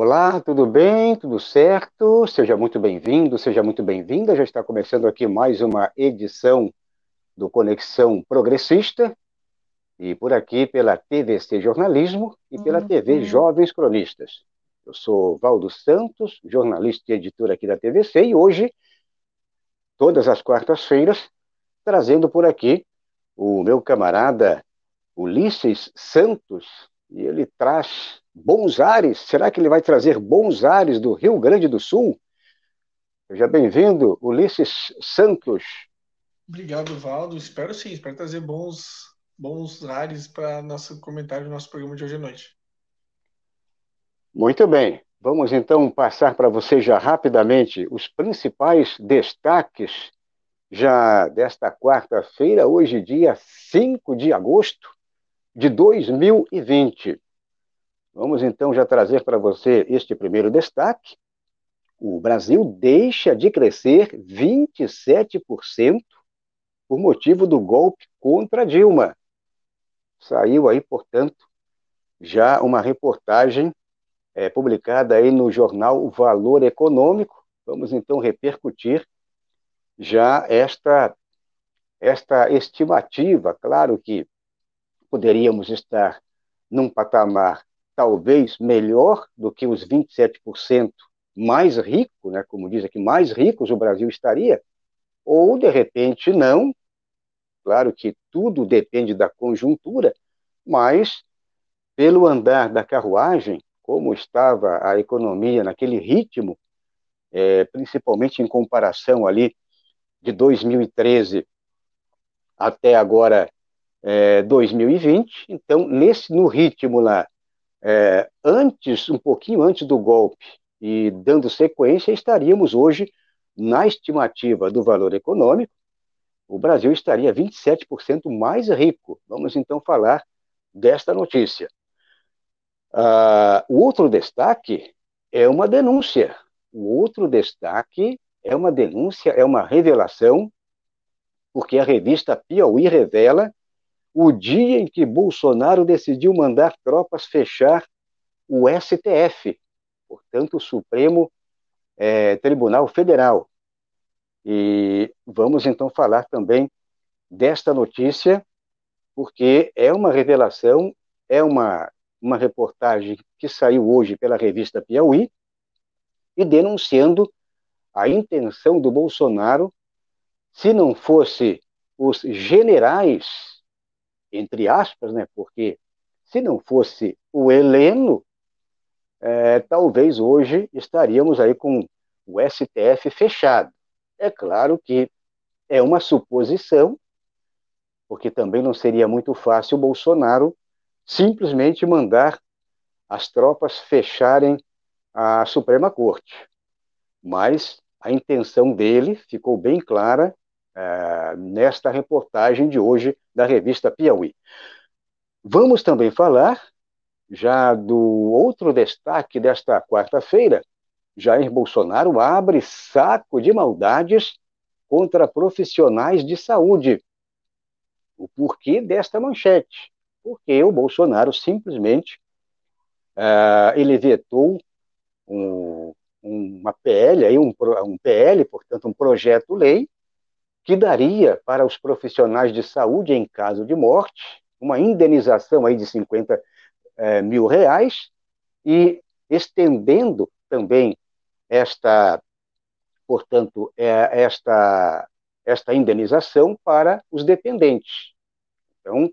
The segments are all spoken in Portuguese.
Olá, tudo bem? Tudo certo? Seja muito bem-vindo, seja muito bem-vinda. Já está começando aqui mais uma edição do Conexão Progressista, e por aqui pela TVC Jornalismo e pela TV uhum. Jovens Cronistas. Eu sou Valdo Santos, jornalista e editor aqui da TVC, e hoje, todas as quartas-feiras, trazendo por aqui o meu camarada Ulisses Santos, e ele traz bons ares. Será que ele vai trazer bons ares do Rio Grande do Sul? Seja bem-vindo, Ulisses Santos. Obrigado, Valdo. Espero sim, espero trazer bons, bons ares para nosso comentário do nosso programa de hoje à noite. Muito bem. Vamos então passar para você já rapidamente os principais destaques já desta quarta-feira, hoje dia 5 de agosto de 2020. Vamos então já trazer para você este primeiro destaque. O Brasil deixa de crescer 27% por motivo do golpe contra Dilma. Saiu aí, portanto, já uma reportagem é, publicada aí no jornal Valor Econômico. Vamos então repercutir já esta esta estimativa. Claro que poderíamos estar num patamar talvez melhor do que os 27% mais rico, né, como diz aqui, mais ricos o Brasil estaria, ou de repente não. Claro que tudo depende da conjuntura, mas pelo andar da carruagem, como estava a economia naquele ritmo, é, principalmente em comparação ali de 2013 até agora é, 2020. Então, nesse no ritmo lá, é, antes, um pouquinho antes do golpe e dando sequência, estaríamos hoje na estimativa do valor econômico, o Brasil estaria 27% mais rico. Vamos então falar desta notícia. Uh, o outro destaque é uma denúncia. O outro destaque é uma denúncia, é uma revelação, porque a revista Piauí revela o dia em que Bolsonaro decidiu mandar tropas fechar o STF, portanto, o Supremo é, Tribunal Federal. E vamos então falar também desta notícia, porque é uma revelação, é uma, uma reportagem que saiu hoje pela revista Piauí, e denunciando a intenção do Bolsonaro, se não fosse os generais entre aspas, né? Porque se não fosse o Heleno, é, talvez hoje estaríamos aí com o STF fechado. É claro que é uma suposição, porque também não seria muito fácil o Bolsonaro simplesmente mandar as tropas fecharem a Suprema Corte. Mas a intenção dele ficou bem clara é, nesta reportagem de hoje da revista Piauí. Vamos também falar já do outro destaque desta quarta-feira. Jair Bolsonaro abre saco de maldades contra profissionais de saúde. O porquê desta manchete? Porque o Bolsonaro simplesmente uh, ele vetou um, uma PL, um, um PL, portanto, um projeto-lei, que daria para os profissionais de saúde, em caso de morte, uma indenização aí de 50 é, mil reais e estendendo também esta, portanto, é, esta, esta indenização para os dependentes. Então,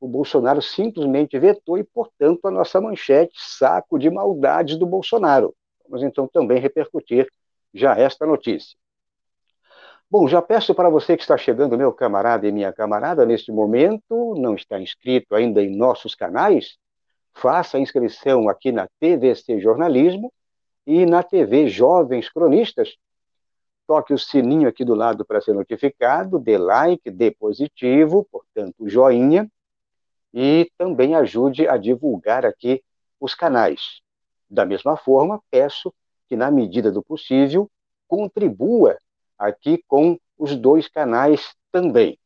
o Bolsonaro simplesmente vetou e, portanto, a nossa manchete, saco de maldades do Bolsonaro. Vamos então também repercutir já esta notícia. Bom, já peço para você que está chegando, meu camarada e minha camarada, neste momento, não está inscrito ainda em nossos canais, faça a inscrição aqui na TVC Jornalismo e na TV Jovens Cronistas. Toque o sininho aqui do lado para ser notificado, dê like, dê positivo, portanto, joinha, e também ajude a divulgar aqui os canais. Da mesma forma, peço que, na medida do possível, contribua aqui com os dois canais também.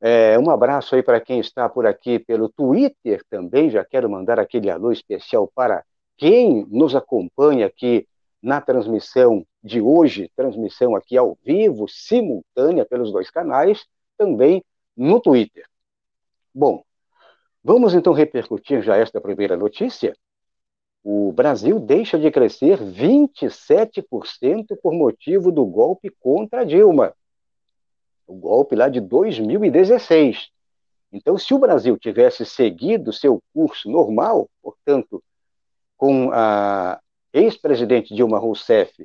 É, um abraço aí para quem está por aqui pelo Twitter também. Já quero mandar aquele alô especial para quem nos acompanha aqui na transmissão de hoje, transmissão aqui ao vivo, simultânea pelos dois canais, também no Twitter. Bom, vamos então repercutir já esta primeira notícia. O Brasil deixa de crescer 27% por motivo do golpe contra Dilma. O golpe lá de 2016. Então, se o Brasil tivesse seguido seu curso normal, portanto, com a ex-presidente Dilma Rousseff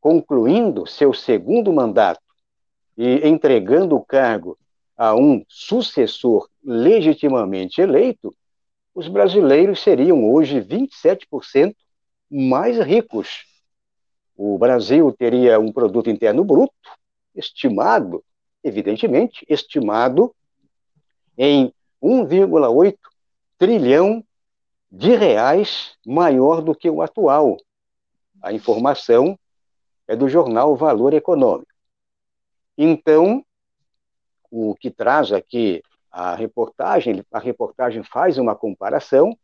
concluindo seu segundo mandato e entregando o cargo a um sucessor legitimamente eleito, os brasileiros seriam hoje 27% mais ricos. O Brasil teria um produto interno bruto estimado, evidentemente, estimado em 1,8 trilhão de reais maior do que o atual. A informação é do jornal Valor Econômico. Então, o que traz aqui a reportagem, a reportagem faz uma comparação,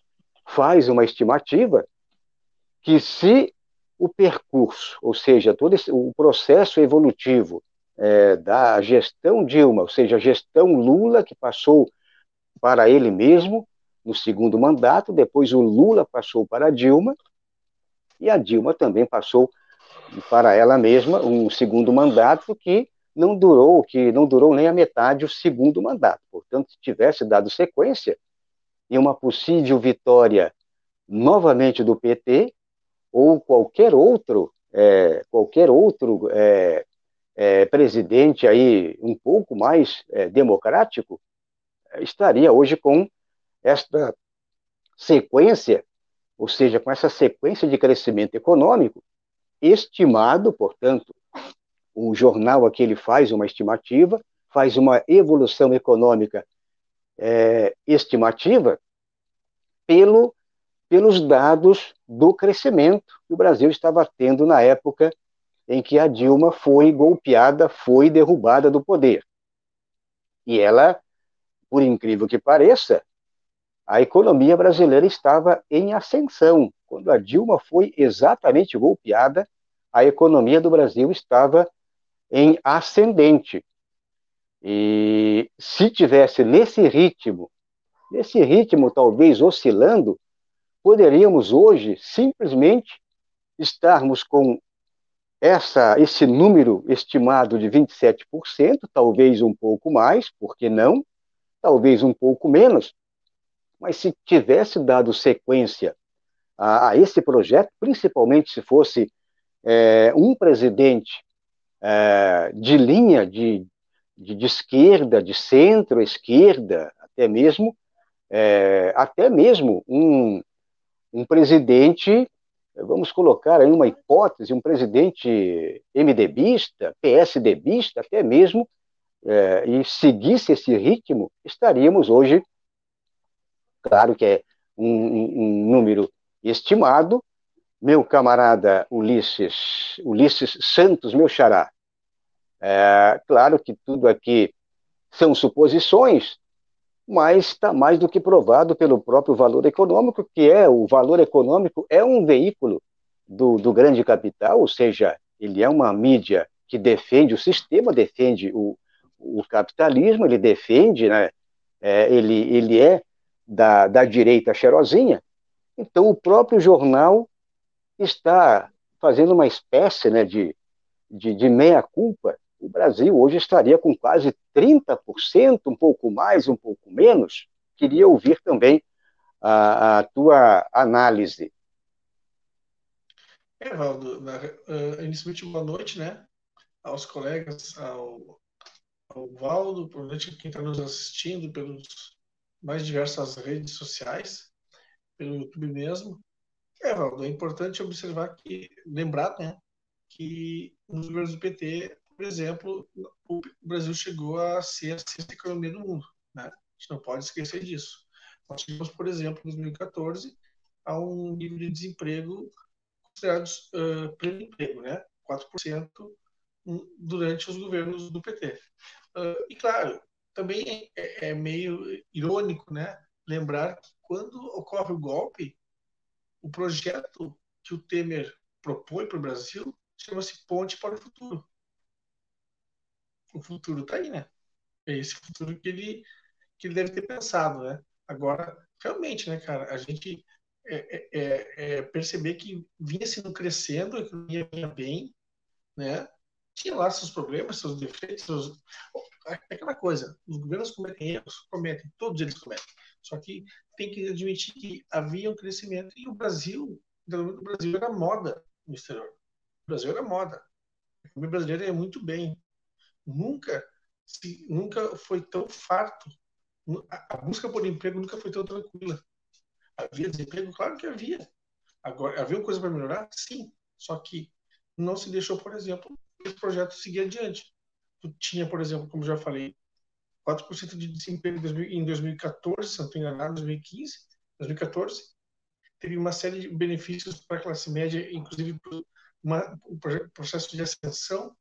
faz uma estimativa que se o percurso, ou seja, todo esse, o processo evolutivo é, da gestão Dilma, ou seja, a gestão Lula, que passou para ele mesmo no segundo mandato, depois o Lula passou para a Dilma, e a Dilma também passou para ela mesma um segundo mandato que não durou, que não durou nem a metade o segundo mandato. Portanto, se tivesse dado sequência em uma possível vitória novamente do PT ou qualquer outro, é, qualquer outro é, é, presidente aí um pouco mais é, democrático, estaria hoje com esta sequência, ou seja, com essa sequência de crescimento econômico estimado, portanto, o jornal aqui ele faz uma estimativa, faz uma evolução econômica é, estimativa pelo, pelos dados do crescimento que o Brasil estava tendo na época em que a Dilma foi golpeada, foi derrubada do poder. E ela, por incrível que pareça, a economia brasileira estava em ascensão. Quando a Dilma foi exatamente golpeada, a economia do Brasil estava em ascendente. E se tivesse nesse ritmo, nesse ritmo talvez oscilando, poderíamos hoje simplesmente estarmos com essa, esse número estimado de 27%, talvez um pouco mais, por que não? Talvez um pouco menos, mas se tivesse dado sequência a, a esse projeto, principalmente se fosse é, um presidente é, de linha de, de, de, esquerda, de centro-esquerda, até mesmo, é, até mesmo um, um presidente, vamos colocar aí uma hipótese, um presidente MDBista, PSDBista, até mesmo, é, e seguisse esse ritmo, estaríamos hoje, claro que é um, um número estimado, meu camarada Ulisses, Ulisses Santos, meu xará, é, claro que tudo aqui são suposições, mas está mais do que provado pelo próprio valor econômico, que é o valor econômico é um veículo do, do grande capital, ou seja, ele é uma mídia que defende o sistema, defende o, o capitalismo, ele defende, né, é, ele, ele é da, da direita cheirosinha, então o próprio jornal está fazendo uma espécie né, de, de, de meia-culpa o Brasil hoje estaria com quase 30%, um pouco mais, um pouco menos. Queria ouvir também a, a tua análise. É, Valdo, na, uh, boa noite, né? Aos colegas, ao, ao Valdo, noite quem está nos assistindo pelos mais diversas redes sociais, pelo YouTube mesmo. É, Valdo, é importante observar que, lembrar, né, que nos governos do PT por exemplo, o Brasil chegou a ser a sexta economia do mundo. Né? A gente não pode esquecer disso. Nós tivemos, por exemplo, em 2014, a um nível de desemprego considerado uh, pleno emprego, né? 4% durante os governos do PT. Uh, e, claro, também é, é, meio irônico né? lembrar que quando ocorre o golpe, o projeto que o Temer propõe para o Brasil chama-se Ponte para o Futuro. O futuro está aí, né? É esse futuro que ele, que ele deve ter pensado, né? Agora, realmente, né, cara, a gente é, é, é, é perceber que vinha sendo crescendo, a economia vinha bem, né? Tinha lá seus problemas, seus defeitos, seus... aquela coisa, os governos cometem erros, cometem, todos eles cometem. Só que tem que admitir que havia um crescimento e o Brasil, o Brasil era moda no exterior. O Brasil era moda. A economia brasileira é muito bem. Nunca, se, nunca foi tão farto. A, busca por emprego nunca foi tão tranquila. Havia desemprego? Claro que havia. Agora, havia coisa para melhorar? Sim. Só que não se deixou, por exemplo, esse projeto seguir adiante. Tu tinha, por exemplo, como já falei, 4% de desemprego em 2014, se não estou enganado, 2015, 2014. Teve uma série de benefícios para a classe média, inclusive uma, um processo de ascensão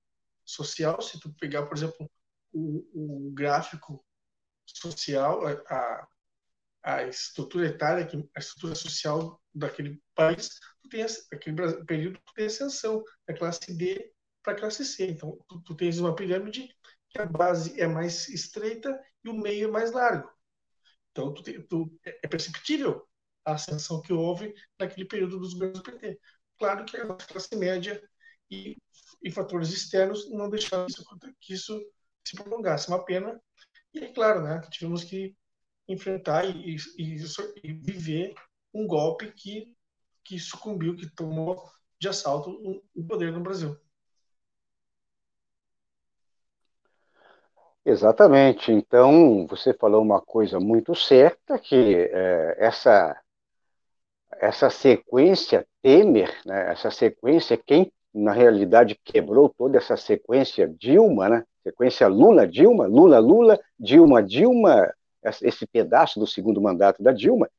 social. Se tu pegar, por exemplo, o, o gráfico social, a, a estrutura etária, a estrutura social daquele país, tu tem aquele período tu tem ascensão da classe D para a classe C. Então, tu, tu tens uma pirâmide que a base é mais estreita e o meio é mais largo. Então, tu, tu, é perceptível a ascensão que houve naquele período dos governos do PT. Claro que a classe média e, e fatores externos não deixaram isso, que isso se prolongasse. Uma pena. E é claro, né, tivemos que enfrentar e, e, e viver um golpe que, que sucumbiu, que tomou de assalto o poder no Brasil. Exatamente. Então, você falou uma coisa muito certa, que é, essa, essa sequência Temer, né, essa sequência, quem na realidade quebrou toda essa sequência Dilma, né, sequência Lula-Dilma, Lula-Lula, Dilma-Dilma, esse pedaço do segundo mandato da Dilma,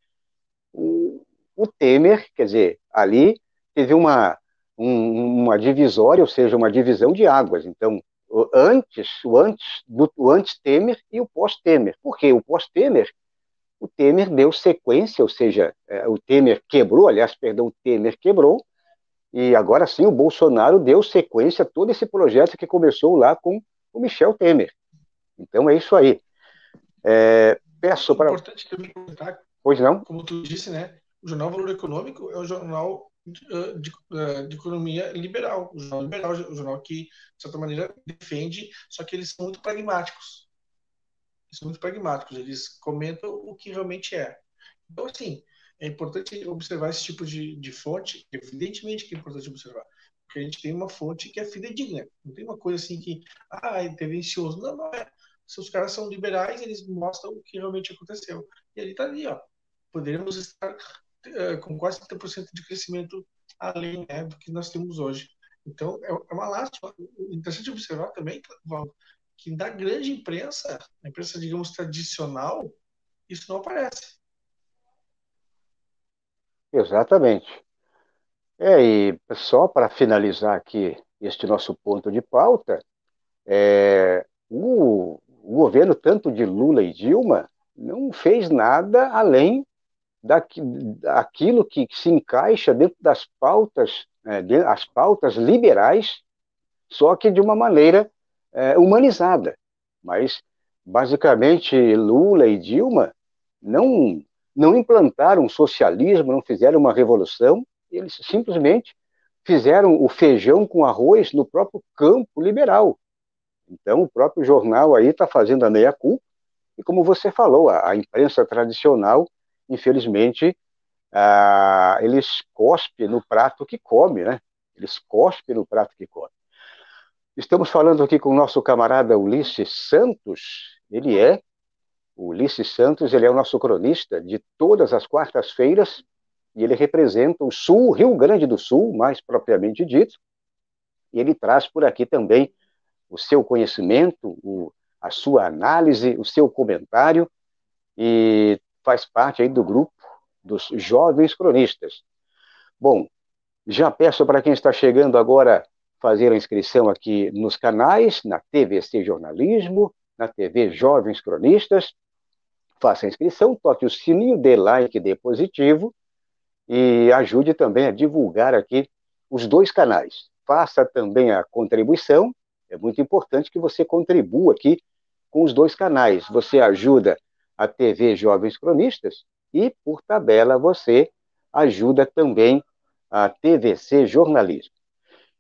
o, o Temer, quer dizer, ali teve uma, um, uma divisória, ou seja, uma divisão de águas. Então, o antes, o antes, do, o antes Temer e o pós-Temer. Por quê? O pós-Temer, o Temer deu sequência, ou seja, é, o Temer quebrou, aliás, perdão, o Temer quebrou, e agora sim o Bolsonaro deu sequência a todo esse projeto que começou lá com o Michel Temer. Então é isso aí. É, peço para. É importante também comentar. Pois não? Como tu disse, né? O Jornal Valor Econômico é um jornal de, de, de, economia liberal, o jornal liberal, o jornal que, de certa maneira, defende, só que eles são muito pragmáticos. Eles são muito pragmáticos, eles comentam o que realmente é. Então, assim, é importante observar esse tipo de, de fonte, evidentemente que é importante observar, porque a gente tem uma fonte que é fidedigna, não tem uma coisa assim que, ah, é tendencioso, não, não é. Se os caras são liberais, eles mostram o que realmente aconteceu. E ele está ali, ó. Poderíamos estar é, com quase 30% de crescimento além né, do que nós temos hoje. Então, é, é uma lástima. Interessante observar também, que da grande imprensa, imprensa, digamos, tradicional, isso não aparece. Exatamente. É, e só para finalizar aqui este nosso ponto de pauta, é, o, o governo, tanto de Lula e Dilma, não fez nada além daquilo que se encaixa dentro das pautas, é, de, as pautas liberais, só que de uma maneira é, humanizada. Mas, basicamente, Lula e Dilma não, não implantaram socialismo, não fizeram uma revolução, eles simplesmente fizeram o feijão com arroz no próprio campo liberal. Então, o próprio jornal aí está fazendo a meia-culpa, e como você falou, a, a imprensa tradicional infelizmente, ah, eles cospem no prato que come, né? Eles cospem no prato que come. Estamos falando aqui com o nosso camarada Ulisses Santos. Ele é, o Ulisses Santos, ele é o nosso cronista de todas as quartas-feiras e ele representa o Sul, Rio Grande do Sul, mais propriamente dito. E ele traz por aqui também o seu conhecimento, o, a sua análise, o seu comentário e faz parte aí do grupo dos jovens cronistas. Bom, já peço para quem está chegando agora fazer a inscrição aqui nos canais, na TVC Jornalismo, na TV Jovens Cronistas. Faça a inscrição, toque o sininho, dê like, dê positivo e ajude também a divulgar aqui os dois canais. Faça também a contribuição, é muito importante que você contribua aqui com os dois canais. Você ajuda a TV Jovens Cronistas e, por tabela, você ajuda também a TVC Jornalismo.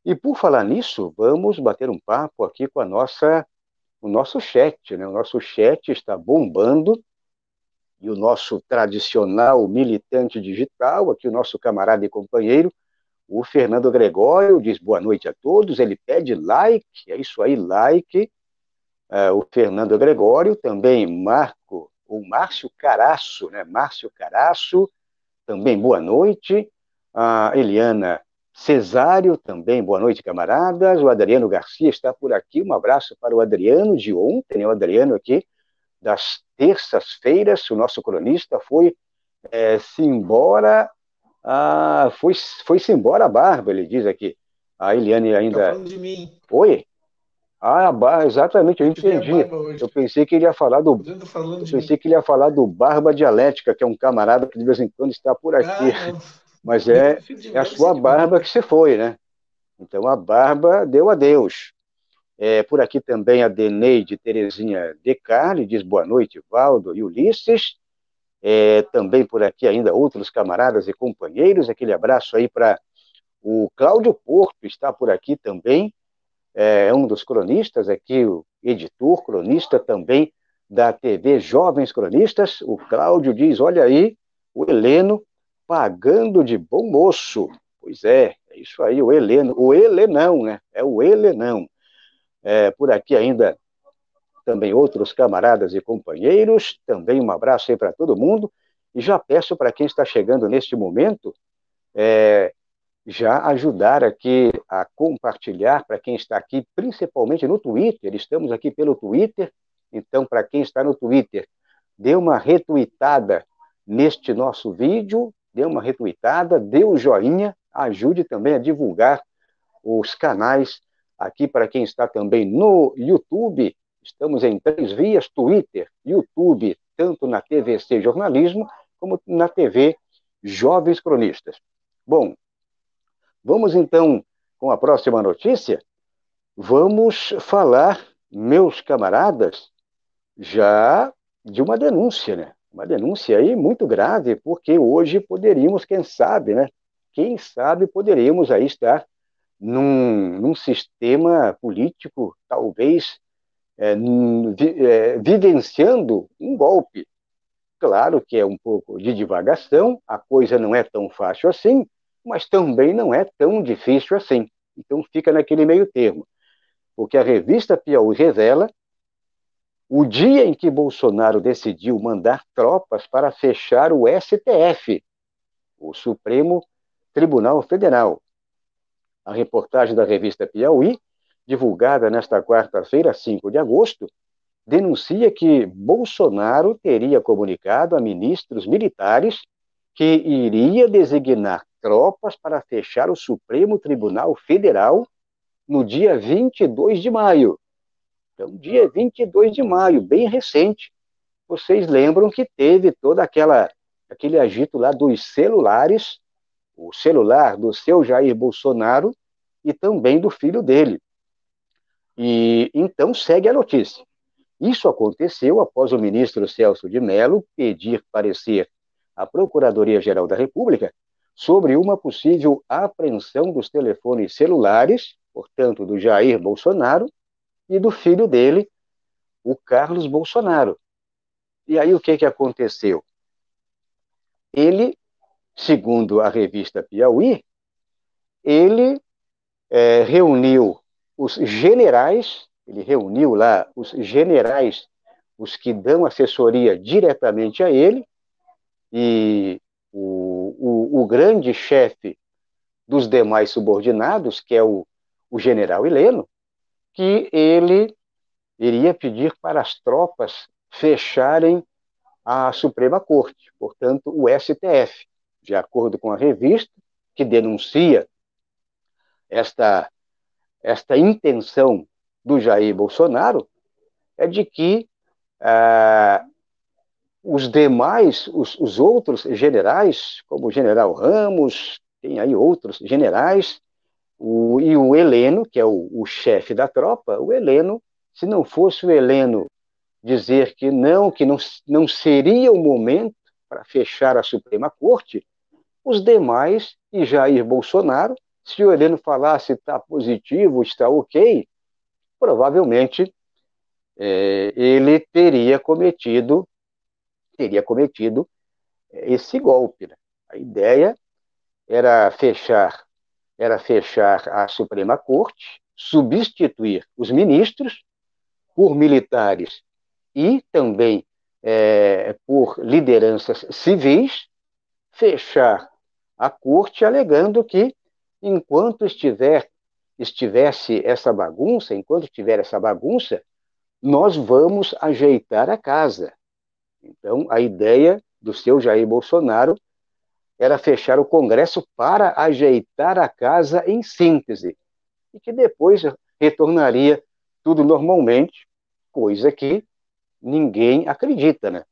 E por falar nisso, vamos bater um papo aqui com a nossa, o nosso chat, né? O nosso chat está bombando e o nosso tradicional militante digital, aqui o nosso camarada e companheiro, o Fernando Gregório, diz boa noite a todos, ele pede like, é isso aí, like. Uh, o Fernando Gregório, também Marco, o Márcio Caraço, né? Márcio Caraço, também boa noite. A Eliana Cesário, também boa noite, camaradas. O Adriano Garcia está por aqui. Um abraço para o Adriano de ontem, né? o Adriano aqui, das terças-feiras. O nosso cronista foi é,-se embora. Ah, foi-se foi embora a barba, ele diz aqui. A Eliane ainda. Tá falando de mim. Oi? Ah, a barba, exatamente, eu entendi. Eu pensei que ele ia falar do. Eu pensei que ele ia falar do Barba Dialética, que é um camarada que de vez em quando está por aqui. Ah, mas é, é a sua barba que você foi, né? Então a barba deu adeus. É, por aqui também a Deneide Terezinha Decali diz boa noite, Valdo e Ulisses. É, também por aqui ainda outros camaradas e companheiros. Aquele abraço aí para o Cláudio Porto, está por aqui também. É, é um dos cronistas aqui, o editor, cronista também da TV Jovens Cronistas. O Cláudio diz: olha aí, o Heleno pagando de bom moço. Pois é, é isso aí, o Heleno, o Helenão, né? É o Helenão. É, por aqui ainda também outros camaradas e companheiros, também um abraço aí para todo mundo, e já peço para quem está chegando neste momento, é, já ajudar aqui a compartilhar para quem está aqui, principalmente no Twitter, estamos aqui pelo Twitter, então para quem está no Twitter, dê uma retweetada neste nosso vídeo, dê uma retweetada, dê um joinha, ajude também a divulgar os canais aqui para quem está também no YouTube. Estamos em três vias: Twitter, YouTube, tanto na TVC Jornalismo como na TV Jovens Cronistas. Bom, vamos então com a próxima notícia. Vamos falar, meus camaradas, já de uma denúncia, né? uma denúncia aí muito grave, porque hoje poderíamos, quem sabe, né? Quem sabe poderíamos aí estar num, num sistema político, talvez é, vi, é, vivenciando um golpe. Claro que é um pouco de divagação, a coisa não é tão fácil assim, mas também não é tão difícil assim. Então fica naquele meio termo. Porque a revista Piauí revela o dia em que Bolsonaro decidiu mandar tropas para fechar o STF, o Supremo Tribunal Federal. A reportagem da revista Piauí, divulgada nesta quarta-feira, 5 de agosto, denuncia que Bolsonaro teria comunicado a ministros militares que iria designar tropas para fechar o Supremo Tribunal Federal no dia 22 de maio, então, dia 22 de maio, bem recente, vocês lembram que teve toda aquela aquele agito lá dos celulares, o celular do seu Jair Bolsonaro e também do filho dele. E então segue a notícia. Isso aconteceu após o ministro Celso de Mello pedir parecer à Procuradoria-Geral da República sobre uma possível apreensão dos telefones celulares, portanto, do Jair Bolsonaro, e do filho dele, o Carlos Bolsonaro. E aí o que, que aconteceu? Ele, segundo a revista Piauí, ele é, reuniu os generais, ele reuniu lá os generais, os que dão assessoria diretamente a ele, e o, o, o grande chefe dos demais subordinados, que é o, o general Heleno, que ele iria pedir para as tropas fecharem a Suprema Corte, portanto, o STF, de acordo com a revista, que denuncia esta, esta intenção do Jair Bolsonaro, é de que ah, os demais, os, os outros generais, como o general Ramos, tem aí outros generais, o, e o Heleno, que é o, o chefe da tropa, o Heleno, se não fosse o Heleno dizer que não, que não, não seria o momento para fechar a Suprema Corte, os demais e Jair Bolsonaro, se o Heleno falasse está positivo, está ok, provavelmente é, ele teria cometido teria cometido esse golpe. Né? A ideia era fechar era fechar a Suprema Corte, substituir os ministros por militares e também é, por lideranças civis, fechar a corte alegando que enquanto estiver estivesse essa bagunça, enquanto tiver essa bagunça, nós vamos ajeitar a casa. Então, a ideia do seu Jair Bolsonaro era fechar o Congresso para ajeitar a casa em síntese, e que depois retornaria tudo normalmente, coisa que ninguém acredita, né?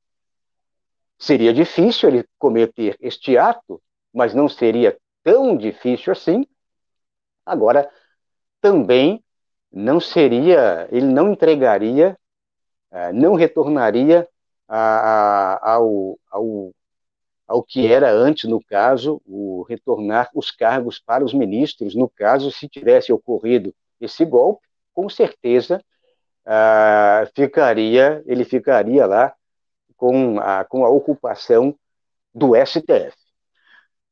Seria difícil ele cometer este ato, mas não seria tão difícil assim. Agora, também não seria, ele não entregaria, eh, não retornaria ao, ao, ao que era antes, no caso, o retornar os cargos para os ministros, no caso, se tivesse ocorrido esse golpe, com certeza ah, ficaria, ele ficaria lá com a, com a ocupação do STF.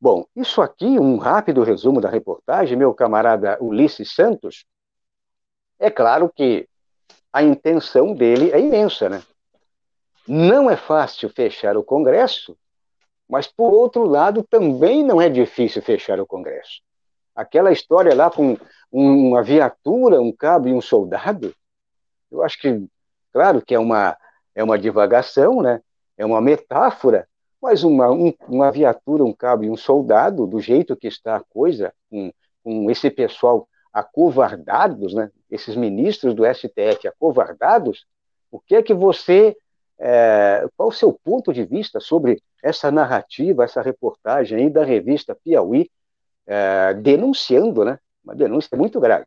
Bom, isso aqui, um rápido resumo da reportagem, meu camarada Ulisses Santos. É claro que a intenção dele é imensa, né? Não é fácil fechar o Congresso, mas, por outro lado, também não é difícil fechar o Congresso. Aquela história lá com uma viatura, um cabo e um soldado, eu acho que, claro que é uma, é uma divagação, né? é uma metáfora, mas uma, um, uma viatura, um cabo e um soldado, do jeito que está a coisa, com, com esse pessoal acovardados, né? esses ministros do STF acovardados, o que é que você, é, qual o seu ponto de vista sobre essa narrativa, essa reportagem aí da revista Piauí, é, denunciando, né? Uma denúncia muito grave.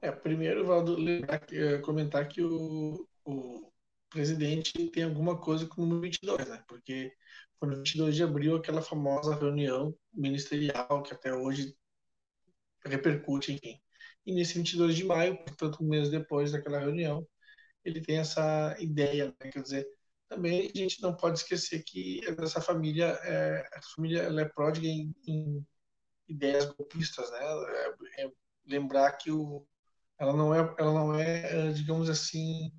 É, primeiro, Valdo, lembrar, é, comentar que o, o presidente tem alguma coisa com o número 22, né? Porque foi no 22 de abril aquela famosa reunião ministerial que até hoje repercute, enfim. E nesse 22 de maio, portanto, um mês depois daquela reunião, ele tem essa ideia, né? quer dizer, também a gente não pode esquecer que essa família, é, a família ela é pródiga em, em ideias golpistas, né? É, é lembrar que o, ela não é, ela não é, digamos assim,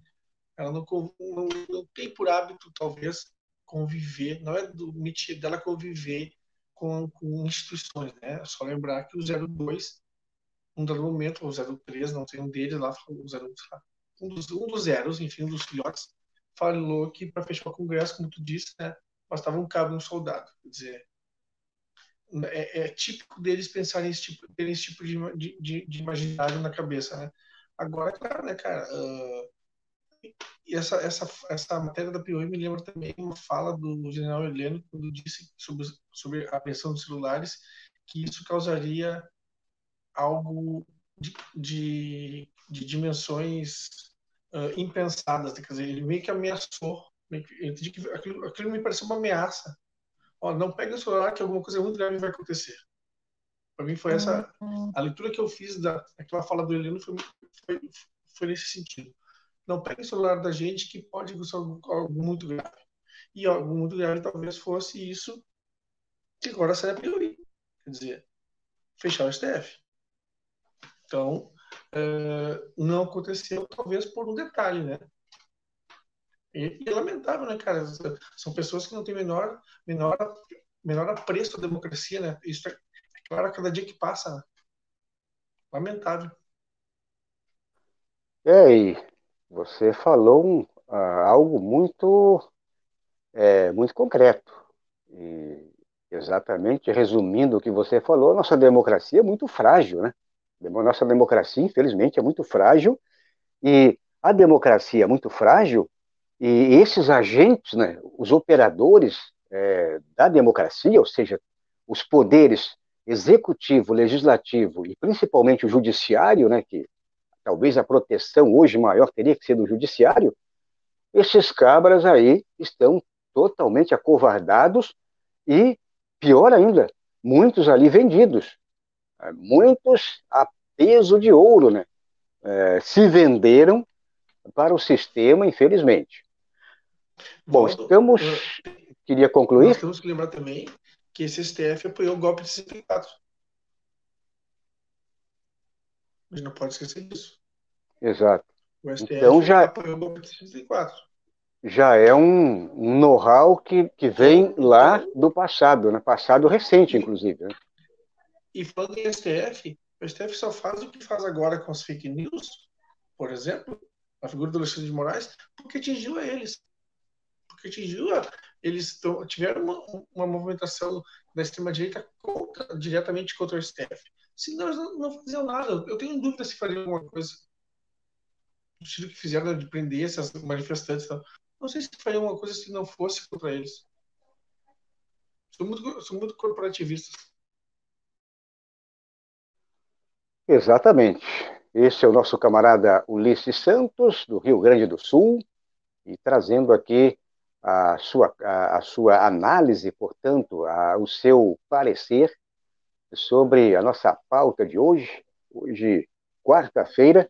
ela não, não, não tem por hábito, talvez, conviver, não é do métier dela conviver com, com instituições, né? É só lembrar que o 02, um dado momento, ou 03, não tem um deles lá, o 0, um dos, um dos zeros, enfim, um dos filhotes, falou que para fechar o Congresso, como tu disse, né, bastava um cabo e um soldado. Quer dizer, é, é, típico deles pensarem esse tipo, terem esse tipo de, de, de imaginário na cabeça, né? Agora, claro, né, cara? Uh, essa, essa, essa matéria da Piauí me lembra também uma fala do general Heleno, quando disse sobre, sobre a apreensão dos celulares, que isso causaria algo de, de, de dimensões uh, impensadas. Quer dizer, ele meio que ameaçou. Meio que, eu entendi que aquilo, aquilo me pareceu uma ameaça ó, não pega o celular que alguma coisa muito grave vai acontecer. Para mim foi essa uhum. a leitura que eu fiz da aquela fala do Heleno foi, foi, foi nesse sentido. Não pegue o celular da gente que pode acontecer algo, muito grave. E algo muito grave talvez fosse isso que agora será prioridade. Quer dizer, fechar o STF. Então, uh, não aconteceu, talvez por um detalhe, né? E, e, é lamentável, né, cara? São pessoas que não têm menor, menor, menor apreço à democracia, né? Isso é, é claro a cada dia que passa. Né? Lamentável. É, e você falou uh, algo muito, é, muito concreto. E exatamente resumindo o que você falou, nossa democracia é muito frágil, né? Nossa democracia, infelizmente, é muito frágil. E a democracia muito frágil E esses agentes, né, os operadores é, da democracia, ou seja, os poderes executivo, legislativo e principalmente o judiciário, né, que talvez a proteção hoje maior teria que ser do judiciário, esses cabras aí estão totalmente acovardados e, pior ainda, muitos ali vendidos, muitos a peso de ouro, né? É, se venderam para o sistema, infelizmente. Bom, estamos. Queria concluir? Nós temos que lembrar também que esse STF apoiou o golpe de 64. A gente não pode esquecer disso. Exato. O STF então já apoiou o golpe de 64. Já é um, um know-how que, que vem lá do passado, né? passado recente, inclusive. Né? E falando em STF, o STF só faz o que faz agora com as fake news, por exemplo, a figura do Alexandre de Moraes, porque atingiu a eles. Porque atingiu a, eles tiveram uma, uma, movimentação da extrema-direita diretamente contra o STF. Se nós não, não faziam nada, eu tenho dúvida se fariam alguma coisa estilo que fizeram de prender essas manifestantes. Não, sei se fariam alguma coisa se não fosse contra eles. São muito, são muito corporativistas. Exatamente. Esse é o nosso camarada Ulisses Santos, do Rio Grande do Sul, e trazendo aqui a sua, a, a sua análise, portanto, a, o seu parecer sobre a nossa pauta de hoje. Hoje, quarta-feira,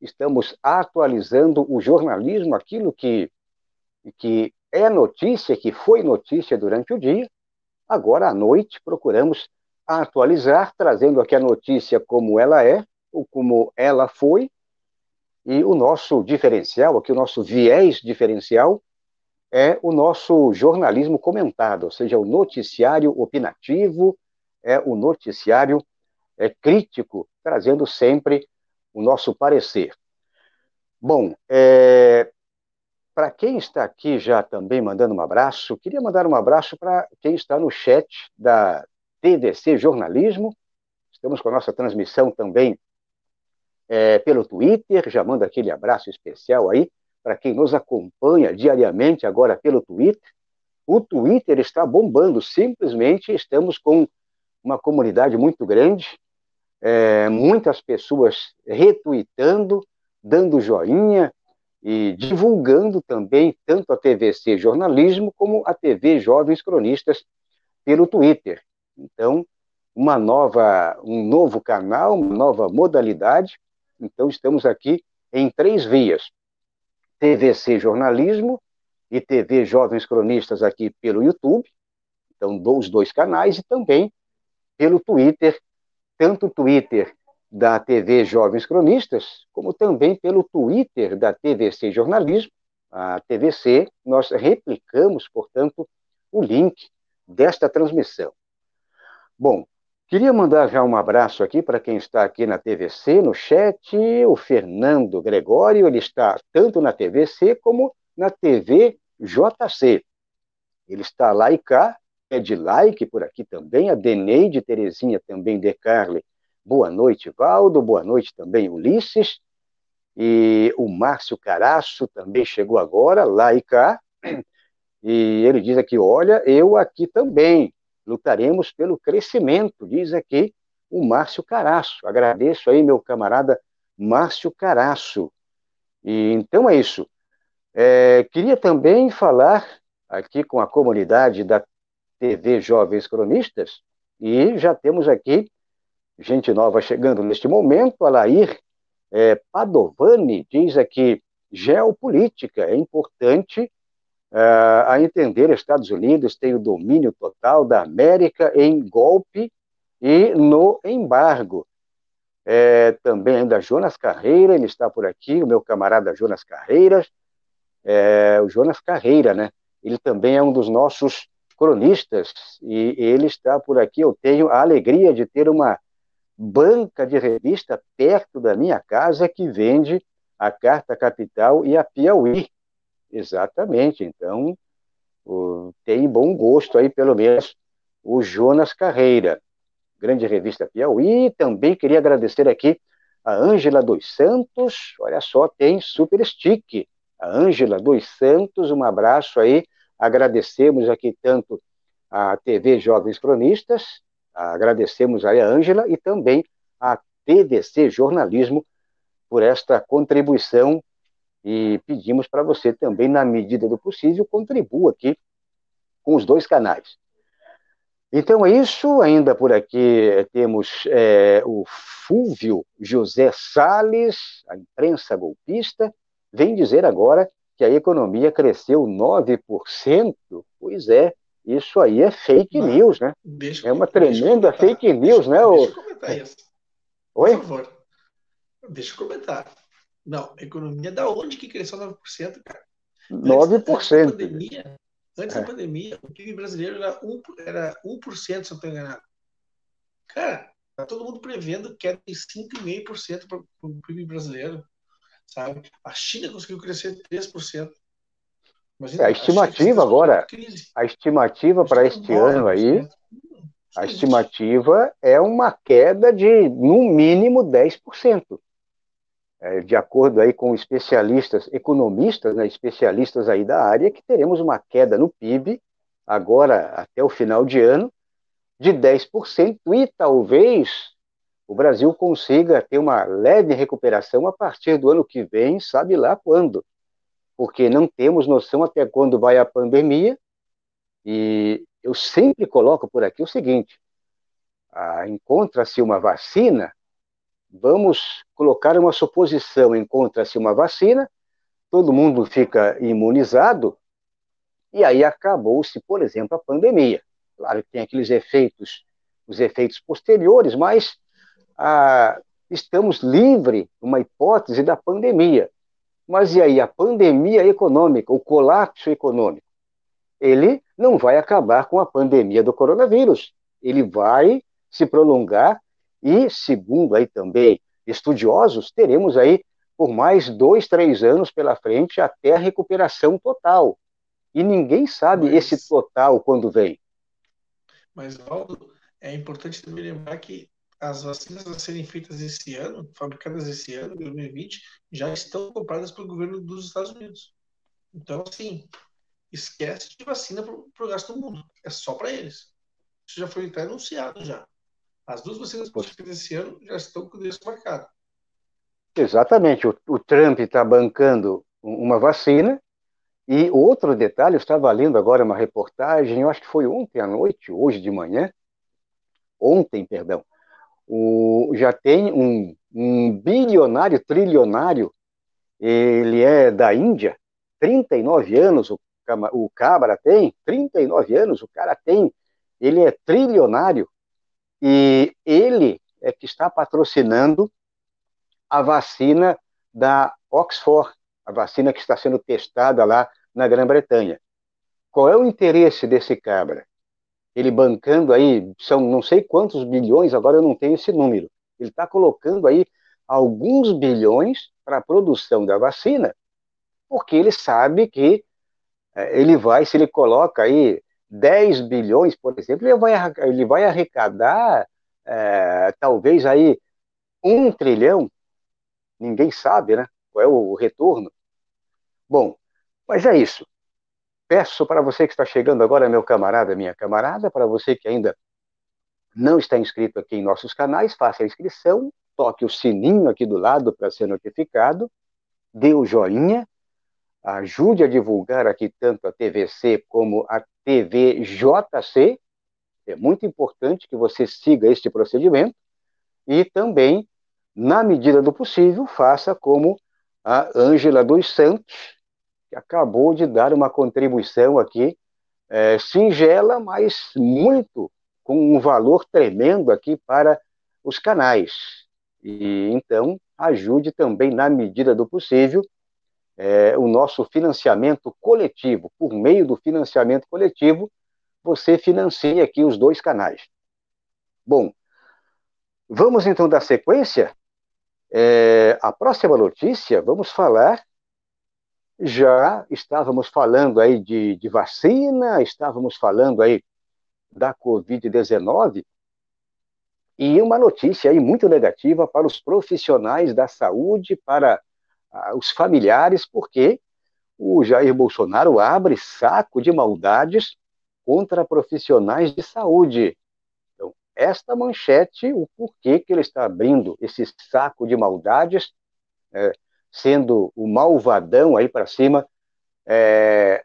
estamos atualizando o jornalismo, aquilo que, que é notícia, que foi notícia durante o dia. Agora, à noite, procuramos atualizar, trazendo aqui a notícia como ela é, ou como ela foi, e o nosso diferencial, aqui o nosso viés diferencial, é o nosso jornalismo comentado, ou seja, o noticiário opinativo, é o noticiário é, crítico, trazendo sempre o nosso parecer. Bom, é, para quem está aqui já também mandando um abraço, queria mandar um abraço para quem está no chat da TDC Jornalismo. Estamos com a nossa transmissão também é, pelo Twitter, já manda aquele abraço especial aí para quem nos acompanha diariamente agora pelo Twitter. O Twitter está bombando, simplesmente estamos com uma comunidade muito grande, é, muitas pessoas retweetando, dando joinha e divulgando também tanto a TVC Jornalismo como a TV Jovens Cronistas pelo Twitter. Então, uma nova, um novo canal, uma nova modalidade. Então, estamos aqui em três vias. TVC Jornalismo e TV Jovens Cronistas aqui pelo YouTube, então os dois canais, e também pelo Twitter, tanto o Twitter da TV Jovens Cronistas, como também pelo Twitter da TVC Jornalismo, a TVC, nós replicamos, portanto, o link desta transmissão. Bom, Queria mandar já um abraço aqui para quem está aqui na TVC, no chat, o Fernando Gregório, ele está tanto na TVC como na TV JC. Ele está lá e cá, é de like por aqui também, a Deneide Terezinha também de Carle. Boa noite, Valdo, boa noite também, Ulisses. E o Márcio Caraço também chegou agora, lá e cá. E ele diz aqui: olha, eu aqui também lutaremos pelo crescimento, diz aqui o Márcio Caraço. Agradeço aí, meu camarada Márcio Caraço. E, então é isso. É, queria também falar aqui com a comunidade da TV Jovens Cronistas, e já temos aqui gente nova chegando neste momento. A Lair é, Padovani diz aqui: geopolítica é importante Uh, a entender, Estados Unidos tem o domínio total da América em golpe e no embargo. É, também ainda Jonas Carreira, ele está por aqui, o meu camarada Jonas Carreiras, é, o Jonas Carreira, né? Ele também é um dos nossos cronistas e ele está por aqui. Eu tenho a alegria de ter uma banca de revista perto da minha casa que vende a Carta Capital e a Piauí. Exatamente. Então, tem bom gosto aí, pelo menos, o Jonas Carreira, grande revista Piauí. Também queria agradecer aqui a Ângela dos Santos. Olha só, tem super stick. a Ângela dos Santos, um abraço aí, agradecemos aqui tanto a TV Jovens Cronistas, agradecemos a Ângela e também a TDC Jornalismo por esta contribuição e pedimos para você também, na medida do possível, contribua aqui com os dois canais. Então é isso, ainda por aqui temos é, o Fúvio José Sales, a imprensa golpista, vem dizer agora que a economia cresceu 9%. Pois é, isso aí é fake news, né? Deixa, é uma tremenda fake news, deixa, né? Deixa eu comentar isso. Oi? Por favor. Deixa eu comentar. Não, economia da onde que cresceu 9%, cara? 9%. Antes da pandemia, antes é. da pandemia o PIB brasileiro era 1%, era 1% se eu não estou enganado. Cara, tá todo mundo prevendo queda de 5,5% para o PIB brasileiro. Sabe? A China conseguiu crescer 3%. Imagina, é, a estimativa a agora, a estimativa para este ano aí, a estimativa é uma queda de, no mínimo, 10% é, de acordo aí com especialistas, economistas, né, especialistas aí da área, que teremos uma queda no PIB, agora até o final de ano, de 10%, e talvez o Brasil consiga ter uma leve recuperação a partir do ano que vem, sabe lá quando, porque não temos noção até quando vai a pandemia, e eu sempre coloco por aqui o seguinte, ah, encontra-se uma vacina, vamos colocar uma suposição, encontra-se uma vacina, todo mundo fica imunizado, e aí acabou-se, por exemplo, a pandemia. Claro que tem aqueles efeitos, os efeitos posteriores, mas ah, estamos livres, uma hipótese da pandemia. Mas e aí, a pandemia econômica, o colapso econômico? Ele não vai acabar com a pandemia do coronavírus. Ele vai se prolongar e, segundo aí também estudiosos, teremos aí por mais dois, três anos pela frente até a recuperação total. E ninguém sabe mas, esse total quando vem. Mas, Valdo, é importante também lembrar que as vacinas a serem feitas esse ano, fabricadas esse ano, 2020, já estão compradas pelo governo dos Estados Unidos. Então, assim, esquece de vacina para o resto do mundo. É só para eles. Isso já foi até anunciado já. As duas vacinas positivas desse ano já estão com o endereço marcado. Exatamente. O, o Trump está bancando uma vacina. E outro detalhe, eu estava lendo agora uma reportagem, eu acho que foi ontem à noite, hoje de manhã, ontem, perdão, o, já tem um, um bilionário, trilionário, ele é da Índia, 39 anos, o, o Cabra tem, 39 anos, o cara tem, ele é trilionário, e ele é que está patrocinando a vacina da Oxford, a vacina que está sendo testada lá na Grã-Bretanha. Qual é o interesse desse cabra? Ele bancando aí, são não sei quantos bilhões, agora eu não tenho esse número. Ele está colocando aí alguns bilhões para a produção da vacina, porque ele sabe que é, ele vai, se ele coloca aí 10 bilhões, por exemplo, ele vai, ele vai arrecadar é, talvez aí um trilhão, ninguém sabe, né? Qual é o retorno. Bom, mas é isso. Peço para você que está chegando agora, meu camarada, minha camarada, para você que ainda não está inscrito aqui em nossos canais, faça a inscrição, toque o sininho aqui do lado para ser notificado, dê o joinha, ajude a divulgar aqui tanto a TVC como a TVJC. É muito importante que você siga este procedimento e também, na medida do possível, faça como a Ângela dos Santos, que acabou de dar uma contribuição aqui, é, singela, mas muito, com um valor tremendo aqui para os canais. E então, ajude também, na medida do possível, é, o nosso financiamento coletivo. Por meio do financiamento coletivo, você financia aqui os dois canais. Bom, vamos então dar sequência. É, a próxima notícia, vamos falar. Já estávamos falando aí de, de vacina, estávamos falando aí da Covid-19, e uma notícia aí muito negativa para os profissionais da saúde, para os familiares, porque o Jair Bolsonaro abre saco de maldades contra profissionais de saúde. Então, esta manchete, o porquê que ele está abrindo esse saco de maldades, é, sendo o malvadão aí para cima é,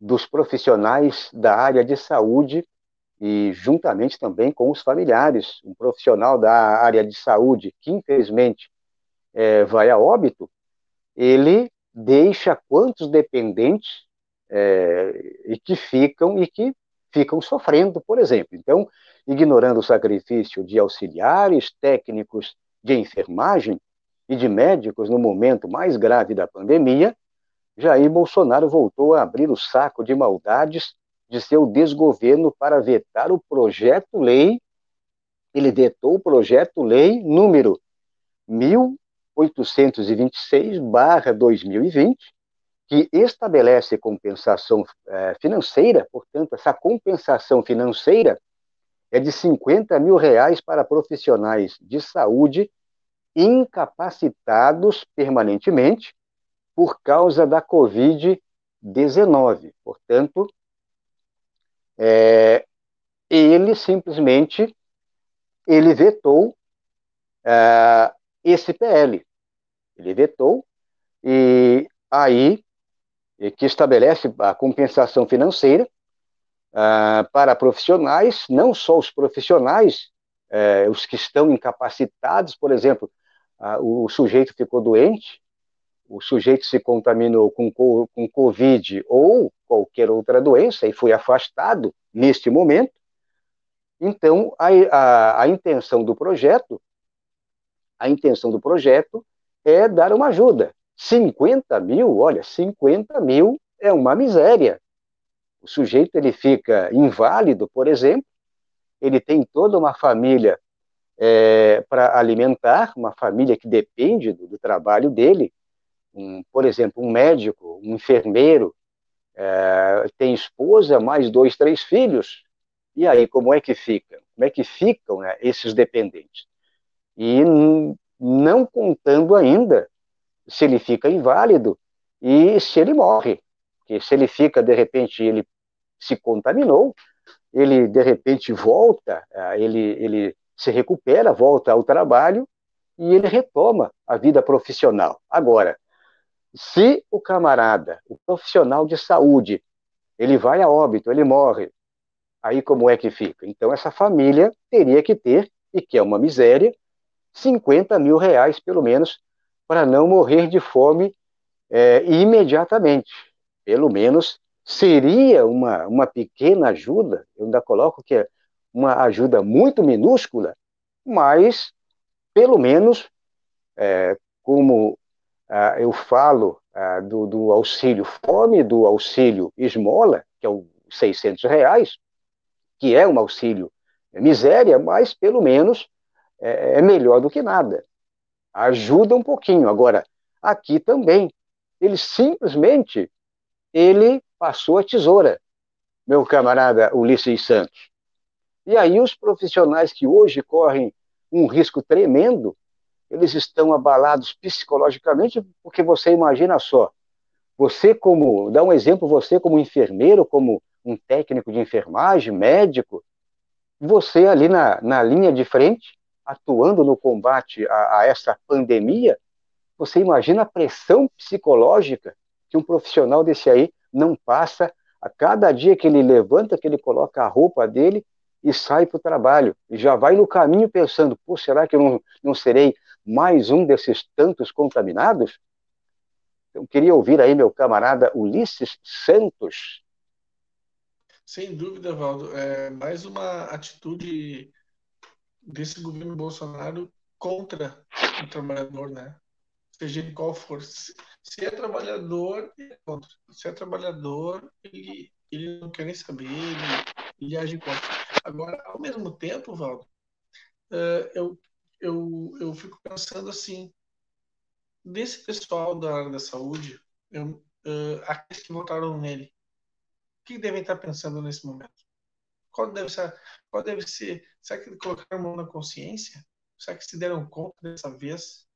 dos profissionais da área de saúde e juntamente também com os familiares. Um profissional da área de saúde que, infelizmente, é, vai a óbito, ele deixa quantos dependentes é, e que ficam e que ficam sofrendo, por exemplo. Então, ignorando o sacrifício de auxiliares, técnicos de enfermagem e de médicos no momento mais grave da pandemia, Jair Bolsonaro voltou a abrir o saco de maldades de seu desgoverno para vetar o projeto-lei. Ele vetou o projeto-lei número 1826-2020, que estabelece compensação é, financeira, portanto, essa compensação financeira é de 50 mil reais para profissionais de saúde incapacitados permanentemente por causa da Covid-19. Portanto, é, ele simplesmente ele vetou é, esse PL. Ele vetou e aí que estabelece a compensação financeira uh, para profissionais, não só os profissionais, uh, os que estão incapacitados, por exemplo, uh, o sujeito ficou doente, o sujeito se contaminou com, com Covid ou qualquer outra doença e foi afastado neste momento. Então, a, a, a intenção do projeto, a intenção do projeto é dar uma ajuda. 50 mil, olha, 50 mil é uma miséria. O sujeito ele fica inválido, por exemplo, ele tem toda uma família é, para alimentar, uma família que depende do, do trabalho dele, um, por exemplo, um médico, um enfermeiro, é, tem esposa, mais dois, três filhos, e aí como é que fica? Como é que ficam né, esses dependentes? E não contando ainda se ele fica inválido e se ele morre. Porque se ele fica, de repente, ele se contaminou, ele de repente volta, é, ele, ele se recupera, volta ao trabalho e ele retoma a vida profissional. Agora, se o camarada, o profissional de saúde, ele vai a óbito, ele morre, aí como é que fica? Então essa família teria que ter, e que é uma miséria, 50 mil reais pelo menos, para não morrer de fome é, imediatamente. Pelo menos seria uma, uma pequena ajuda, eu ainda coloco que é uma ajuda muito minúscula, mas pelo menos, é, como ah, eu falo ah, do, do, auxílio fome, do auxílio esmola, que é o 600 reais, que é um auxílio miséria, mas pelo menos é, é melhor do que nada. Ajuda um pouquinho. Agora, aqui também, ele simplesmente ele passou a tesoura, meu camarada Ulisses Santos. E aí os profissionais que hoje correm um risco tremendo eles estão abalados psicologicamente, porque você imagina só, você como, dá um exemplo, você como enfermeiro, como um técnico de enfermagem, médico, você ali na, na linha de frente, atuando no combate a, a essa pandemia, você imagina a pressão psicológica que um profissional desse aí não passa. A cada dia que ele levanta, que ele coloca a roupa dele e sai para o trabalho. E já vai no caminho pensando, pô, será que eu não, não serei mais um desses tantos contaminados? Eu queria ouvir aí meu camarada Ulisses Santos. Sem dúvida, Valdo. É mais uma atitude desse governo Bolsonaro contra o trabalhador, né? Seja ele qual for. Se é trabalhador, ele é contra. Se é trabalhador, ele, ele não quer nem saber, ele, ele age contra. Agora, ao mesmo tempo, Valdo, uh, eu eu, eu fico pensando assim, desse pessoal da área da saúde, eu, uh, aqueles que votaram nele, o que devem estar pensando nesse momento? Qual deve ser, qual deve ser, será que colocaram a mão na consciência? Será que se deram conta dessa vez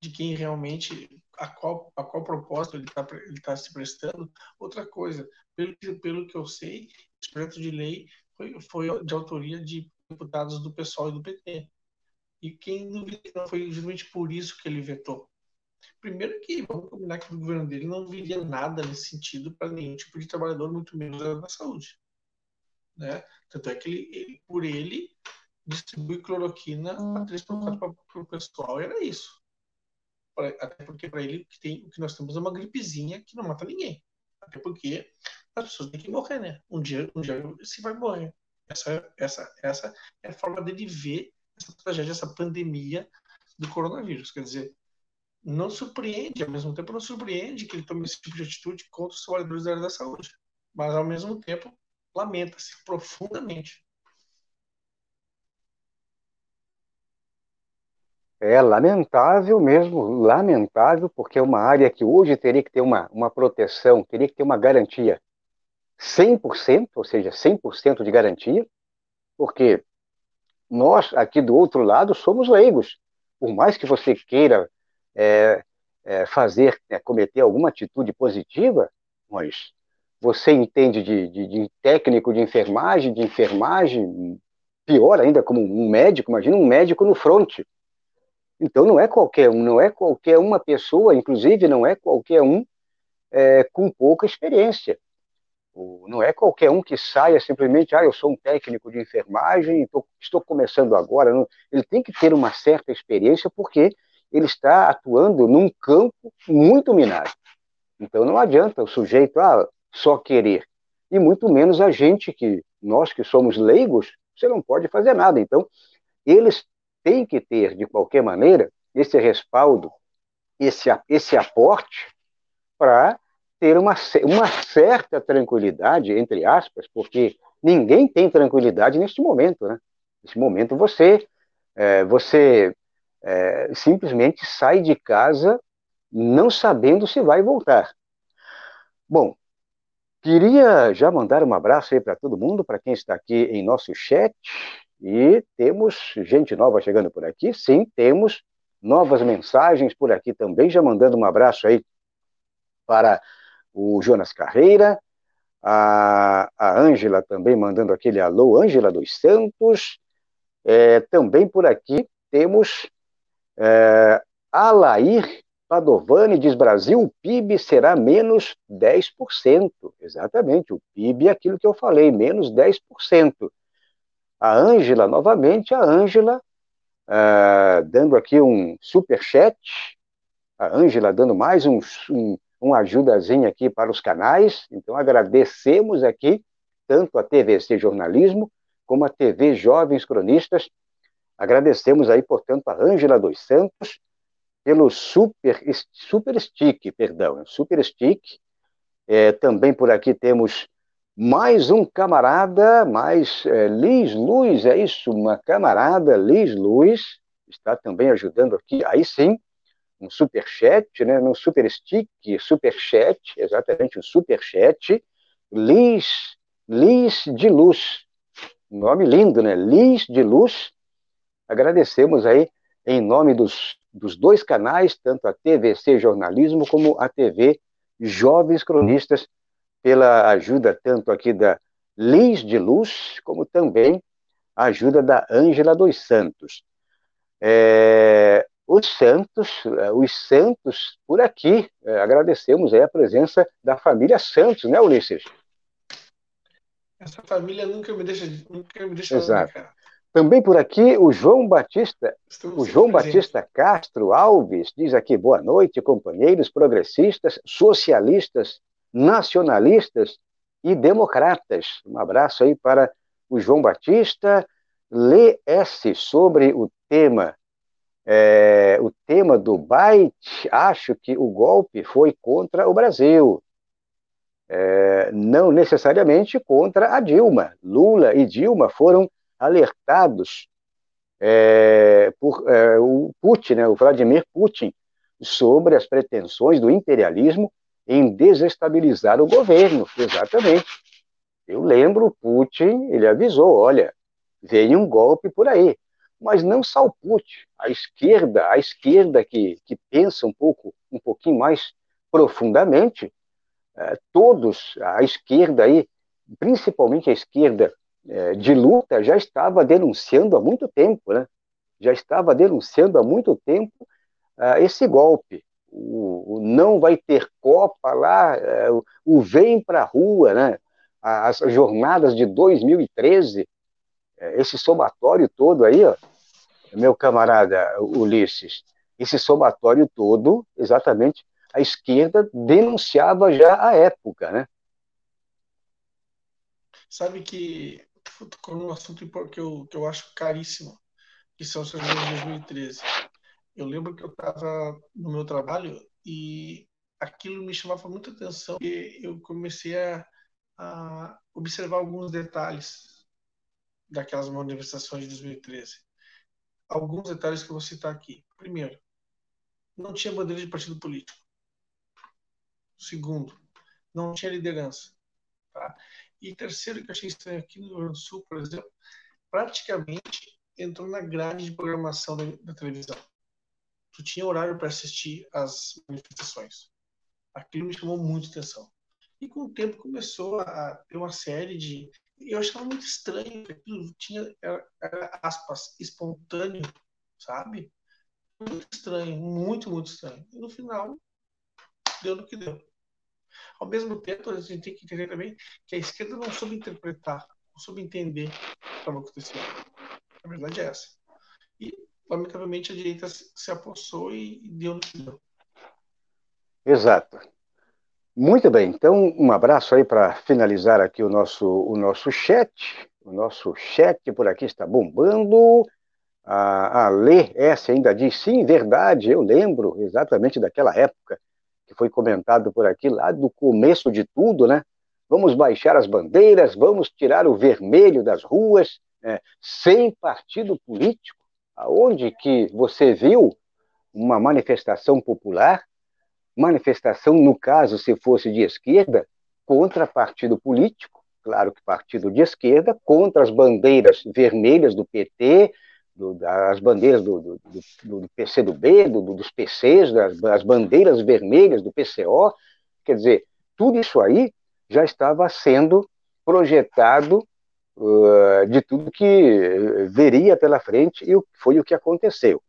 de quem realmente a qual a qual propósito ele está ele tá se prestando. Outra coisa, pelo pelo que eu sei, esse de lei foi, foi de autoria de deputados do PSOL e do PT. E quem duvida que não foi justamente por isso que ele vetou. Primeiro que, vamos combinar que o governo dele não viria nada nesse sentido para nenhum tipo de trabalhador, muito menos da saúde. Né? Tanto é que ele, ele por ele distribui cloroquina a 3x4 para o pessoal, era isso. Até porque para ele que tem, o que nós temos é uma gripezinha que não mata ninguém. Até porque as pessoas têm que morrer, né? Um dia, um dia se vai morrer. Essa, essa, essa é a forma dele ver essa tragédia, essa pandemia do coronavírus. Quer dizer, não surpreende, ao mesmo tempo não surpreende que ele tome esse tipo de atitude contra os trabalhadores da área da saúde. Mas, ao mesmo tempo, lamenta-se profundamente. É lamentável mesmo, lamentável, porque é uma área que hoje teria que ter uma, uma proteção, teria que ter uma garantia 100%, ou seja, 100% de garantia, porque nós, aqui do outro lado, somos leigos. Por mais que você queira é, é, fazer, é, cometer alguma atitude positiva, mas você entende de, de, de, técnico de enfermagem, de enfermagem, pior ainda, como um médico, imagina um médico no fronte. Então não é qualquer um, não é qualquer uma pessoa, inclusive não é qualquer um é, com pouca experiência. Não é qualquer um que saia simplesmente, ah, eu sou um técnico de enfermagem, tô, estou começando agora. Não. Ele tem que ter uma certa experiência, porque ele está atuando num campo muito minado. Então não adianta o sujeito ah, só querer. E muito menos a gente que, nós que somos leigos, você não pode fazer nada. Então, eles têm que ter, de qualquer maneira, esse respaldo, esse, esse aporte para ter uma, uma certa tranquilidade, entre aspas, porque ninguém tem tranquilidade neste momento, né? Neste momento você, é, você é, simplesmente sai de casa não sabendo se vai voltar. Bom, queria já mandar um abraço aí para todo mundo, para quem está aqui em nosso chat, e temos gente nova chegando por aqui, sim, temos novas mensagens por aqui também, já mandando um abraço aí para o Jonas Carreira, a Ângela também mandando aquele alô, Ângela dos Santos. É, também por aqui temos é, Alair Padovani, diz Brasil, o PIB será menos 10%. Exatamente, o PIB é aquilo que eu falei, menos 10%. A Ângela, novamente, a Ângela, é, dando aqui um super chat, a Ângela dando mais um, um uma ajudazinha aqui para os canais. Então, agradecemos aqui tanto a TVC Jornalismo como a TV Jovens Cronistas. Agradecemos aí, portanto, a Ângela dos Santos pelo super, super stick, perdão, super stick. É, também por aqui temos mais um camarada, mais é, Liz Luz, é isso, uma camarada, Liz Luz, está também ajudando aqui, aí sim, um super chat, né, num super stick, super chat, exatamente um super chat, Liz, Liz de Luz, nome lindo, né? Liz de Luz. Agradecemos aí em nome dos, dos dois canais, tanto a TVC Jornalismo como a TV Jovens Cronistas, pela ajuda tanto aqui da Liz de Luz, como também a ajuda da Ângela dos Santos. É, os santos, é, os santos por aqui. É, agradecemos a presença da família Santos, né, Ulisses? Essa família nunca me deixa, nunca me deixa Exato. Lá, Também por aqui o João Batista, o João Batista Castro Alves diz aqui boa noite, companheiros progressistas, socialistas, nacionalistas e democratas. Um abraço aí para o João Batista. Lê S sobre o tema é, o tema do Byte, acho que o golpe foi contra o Brasil. É, não necessariamente contra a Dilma. Lula e Dilma foram alertados é, por é, o Putin, né, o Vladimir Putin, sobre as pretensões do imperialismo em desestabilizar o governo. Exatamente. Eu lembro, Putin, ele avisou, olha, vem um golpe por aí. Mas não Salput, a esquerda, a esquerda que, que pensa um pouco, um pouquinho mais profundamente, é, todos, a esquerda aí, principalmente a esquerda é, de luta, já estava denunciando há muito tempo, né? Já estava denunciando há muito tempo uh, esse golpe. O, o, não vai ter Copa lá, uh, o vem para a rua, né? As jornadas de 2013, uh, esse somatório todo aí, ó, meu camarada Ulisses, esse somatório todo, exatamente, a esquerda denunciava já à época, né? Sabe que tocou num assunto que eu, que eu acho caríssimo, que são os eleições de 2013. Eu lembro que eu estava no meu trabalho e aquilo me chamava muita atenção, porque eu comecei a, a observar alguns detalhes daquelas manifestações de 2013 alguns detalhes que eu vou citar aqui. Primeiro, não tinha bandeira de partido político. Segundo, não tinha liderança. Tá? E terceiro, que eu achei estranho aqui no Rio Grande do Sul, por exemplo, praticamente entrou na grade de programação da, da televisão. Tu tinha horário para assistir as manifestações. Aquilo me chamou muito atenção. E com o tempo começou a ter uma série de eu achava muito estranho aquilo tinha, era, era, aspas, espontâneo, sabe? Muito estranho, muito, muito estranho. E no final, deu no que deu. Ao mesmo tempo, a gente tem que entender também que a esquerda não soube interpretar, não soube entender o que estava acontecendo. A verdade é essa. E, lamentavelmente, a direita se apossou e deu no que deu. Exato. Muito bem, então um abraço aí para finalizar aqui o nosso, o nosso chat. O nosso chat por aqui está bombando. A, a Lê S ainda diz, sim, verdade, eu lembro exatamente daquela época que foi comentado por aqui, lá do começo de tudo, né? Vamos baixar as bandeiras, vamos tirar o vermelho das ruas, né? sem partido político. Aonde que você viu uma manifestação popular manifestação, no caso, se fosse de esquerda, contra partido político, claro que partido de esquerda, contra as bandeiras vermelhas do PT, do, as bandeiras do, do, do, do PCdoB, do, dos PCs, das, as bandeiras vermelhas do PCO, quer dizer, tudo isso aí já estava sendo projetado uh, de tudo que veria pela frente e foi o que aconteceu.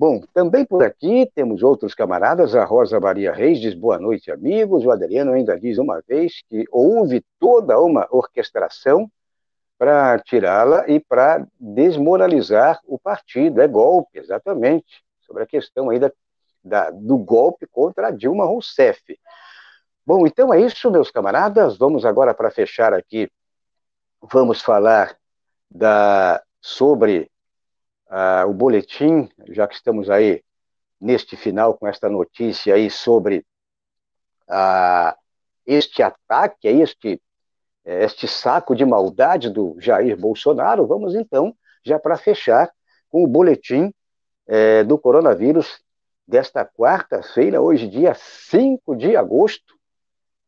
Bom, também por aqui temos outros camaradas. A Rosa Maria Reis diz boa noite, amigos. O Adriano ainda diz uma vez que houve toda uma orquestração para tirá-la e para desmoralizar o partido. É golpe, exatamente, sobre a questão aí da, da, do golpe contra a Dilma Rousseff. Bom, então é isso, meus camaradas. Vamos agora para fechar aqui. Vamos falar da sobre uh, o boletim, já que estamos aí neste final com esta notícia aí sobre uh, este ataque, este, este saco de maldade do Jair Bolsonaro, vamos então, já para fechar, com o boletim eh, do coronavírus desta quarta-feira, hoje, dia 5 de agosto,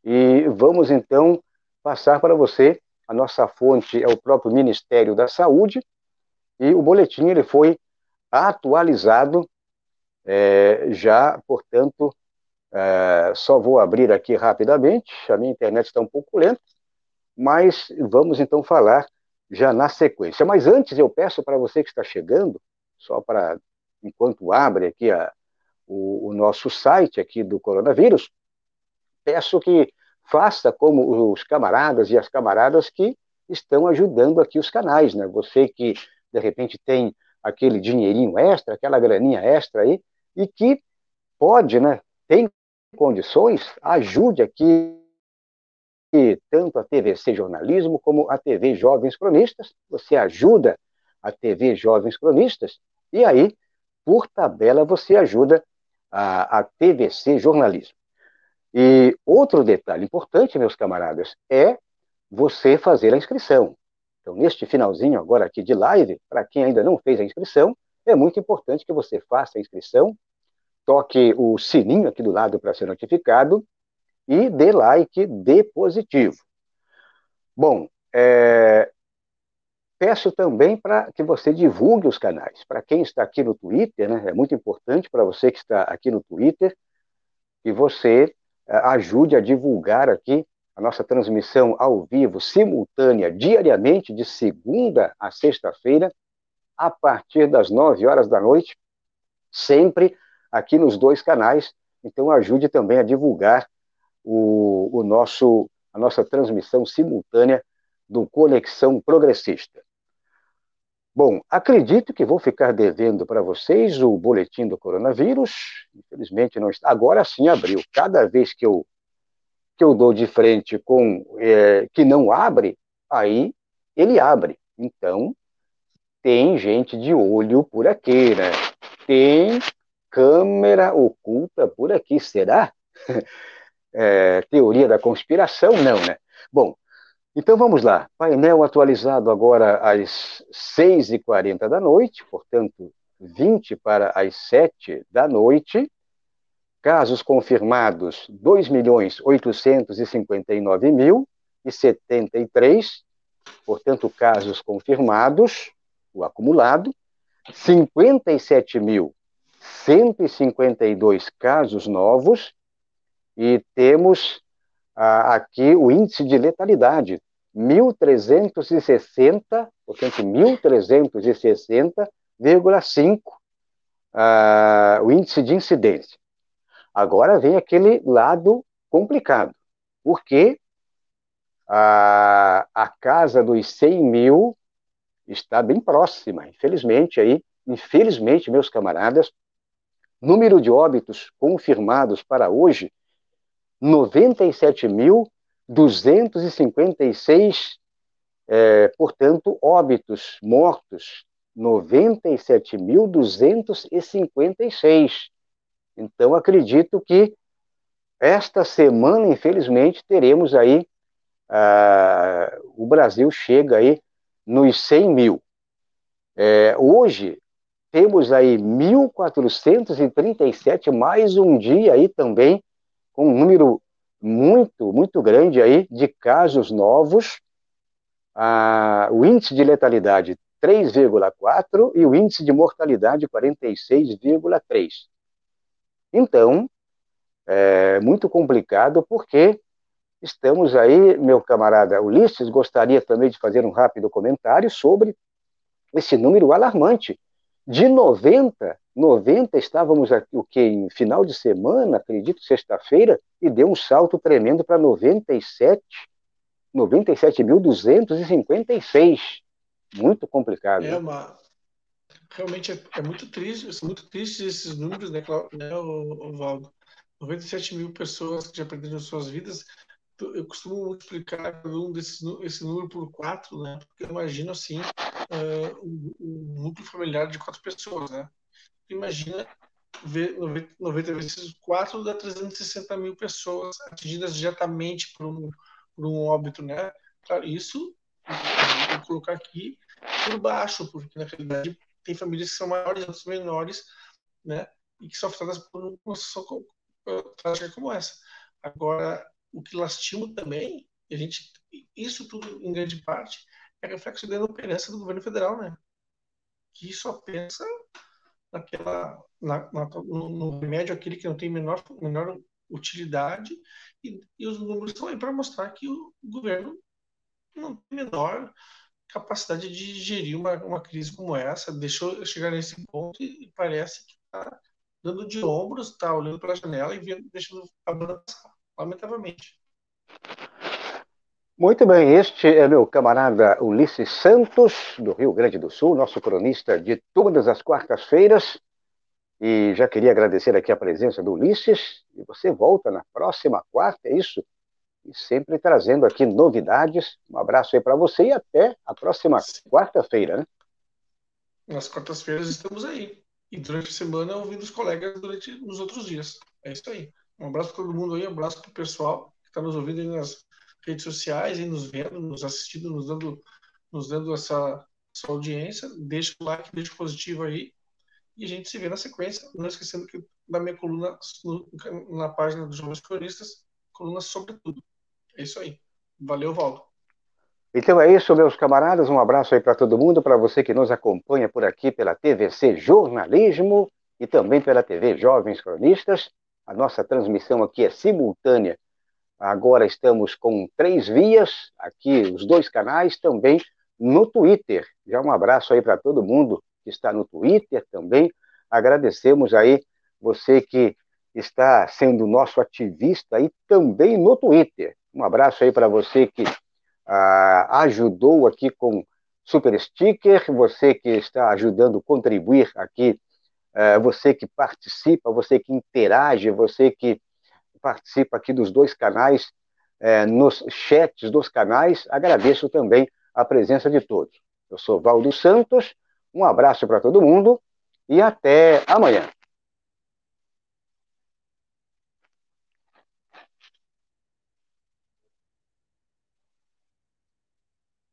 e vamos então passar para você. A nossa fonte é o próprio Ministério da Saúde, e o boletim ele foi atualizado é, já, portanto, é, só vou abrir aqui rapidamente, a minha internet está um pouco lenta, mas vamos então falar já na sequência. Mas antes eu peço para você que está chegando, só para, enquanto abre aqui a, o, o nosso site aqui do coronavírus, peço que faça como os camaradas e as camaradas que estão ajudando aqui os canais, né? Você que de repente tem aquele dinheirinho extra, aquela graninha extra aí, e que pode, né, tem condições, ajude aqui tanto a TVC Jornalismo como a TV Jovens Cronistas. Você ajuda a TV Jovens Cronistas e aí, por tabela, você ajuda a, a TVC Jornalismo. E outro detalhe importante, meus camaradas, é você fazer a inscrição. Então, neste finalzinho agora aqui de live, para quem ainda não fez a inscrição, é muito importante que você faça a inscrição, toque o sininho aqui do lado para ser notificado e dê like, dê positivo. Bom, é... peço também para que você divulgue os canais. Para quem está aqui no Twitter, né, é muito importante para você que está aqui no Twitter que você uh, ajude a divulgar aqui a nossa transmissão ao vivo, simultânea, diariamente, de segunda a sexta-feira, a partir das nove horas da noite, sempre aqui nos dois canais. Então, ajude também a divulgar o, o nosso, a nossa transmissão simultânea do Conexão Progressista. Bom, acredito que vou ficar devendo para vocês o boletim do coronavírus. Infelizmente não está. Agora sim abriu. Cada vez que eu que eu dou de frente com é, que não abre, aí ele abre. Então tem gente de olho por aqui, né? Tem câmera oculta por aqui, será? É, teoria da conspiração, não, né? Bom, então vamos lá. Painel atualizado agora às 6h40 da noite, portanto, 20 para as 7 da noite. Casos confirmados, 2.859.073, portanto, casos confirmados, o acumulado. 57.152 casos novos e temos ah, aqui o índice de letalidade, 1.360, portanto, 1.360,5 ah, o índice de incidência. Agora vem aquele lado complicado, porque a, a casa dos 100 mil está bem próxima, infelizmente aí, infelizmente, meus camaradas, número de óbitos confirmados para hoje 97.256, é, portanto, óbitos mortos, 97.256. Então, acredito que esta semana, infelizmente, teremos aí, ah, o Brasil chega aí nos 100 mil. É, hoje, temos aí 1.437, mais um dia aí também com um número muito, muito grande aí de casos novos, ah, o índice de letalidade 3,4 e o índice de mortalidade 46,3. Então, é muito complicado porque estamos aí, meu camarada Ulisses, gostaria também de fazer um rápido comentário sobre esse número alarmante de 90 90 estávamos aqui, o que em final de semana, acredito, sexta-feira, e deu um salto tremendo para 97, 97.256. Muito complicado. É uma realmente é, é, muito triste, são muito tristes esses números, né, né o, o Valdo? 97 mil pessoas que já perderam suas vidas. Eu costumo multiplicar um desses, esse número por quatro, né? Porque eu imagino assim uh, um, um núcleo familiar de quatro pessoas, né? imagina ver 90 vezes 4 dá 360 mil pessoas atingidas diretamente por um, por um óbito, né? Claro, isso vou colocar aqui por baixo, porque na realidade tem famílias que são maiores, outras menores, né? E que são afetadas por uma situação trágica como essa. Agora, o que lastima também, a gente, isso tudo em grande parte, é reflexo da inoperância do governo federal, né? Que só pensa naquela, na, na, no, no, remédio aquele que não tem menor, menor utilidade e, e os números estão aí para mostrar que o governo não tem menor capacidade de gerir uma, uma crise como essa, deixou chegar nesse ponto e, parece que está dando de ombros, está olhando para a janela e vendo, deixando a banda passar, lamentavelmente. Muito bem, este é meu camarada Ulisses Santos, do Rio Grande do Sul, nosso cronista de todas as quartas-feiras. E já queria agradecer aqui a presença do Ulisses. E você volta na próxima quarta, é isso? E sempre trazendo aqui novidades. Um abraço aí para você e até a próxima quarta-feira, né? Nas quartas-feiras estamos aí. E durante a semana ouvindo os colegas durante os outros dias. É isso aí. Um abraço para todo mundo aí, um abraço para o pessoal que está nos ouvindo aí nas redes sociais e nos vendo, nos assistindo, nos dando, nos dando essa, essa audiência. Deixa o like, deixa o positivo aí. E a gente se vê na sequência. Não esquecendo que da minha coluna no, na página dos Jovens Cronistas, coluna sobre tudo. É isso aí. Valeu, Valdo. Então é isso, meus camaradas. Um abraço aí para todo mundo, para você que nos acompanha por aqui pela TVC Jornalismo e também pela TV Jovens Cronistas. A nossa transmissão aqui é simultânea. Agora estamos com três vias, aqui os dois canais também no Twitter. Já um abraço aí para todo mundo que está no Twitter também. Agradecemos aí você que está sendo nosso ativista aí também no Twitter. Um abraço aí para você que ah, ajudou aqui com Super Sticker, você que está ajudando a contribuir aqui, ah, você que participa, você que interage, você que participa aqui dos dois canais, eh, nos chats dos canais, agradeço também a presença de todos. Eu sou Valdo Santos, um abraço para todo mundo e até amanhã.